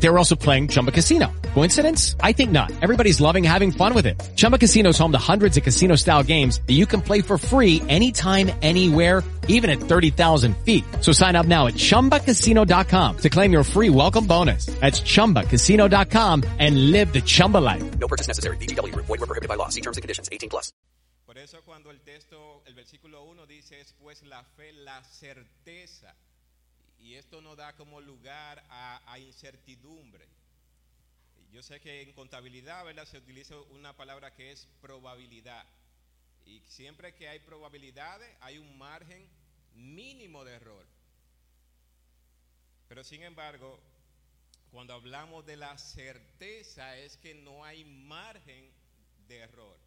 They were also playing Chumba Casino. Coincidence? I think not. Everybody's loving having fun with it. Chumba Casino is home to hundreds of casino-style games that you can play for free anytime, anywhere, even at 30,000 feet. So sign up now at ChumbaCasino.com to claim your free welcome bonus. That's ChumbaCasino.com and live the Chumba life. No purchase necessary. VGW. Void were prohibited by law. See terms and conditions. 18 plus. Por eso cuando el texto, el versículo 1 dice es pues la fe, la certeza. Y esto no da como lugar a, a incertidumbre. Yo sé que en contabilidad ¿verdad? se utiliza una palabra que es probabilidad. Y siempre que hay probabilidades hay un margen mínimo de error. Pero sin embargo, cuando hablamos de la certeza es que no hay margen de error.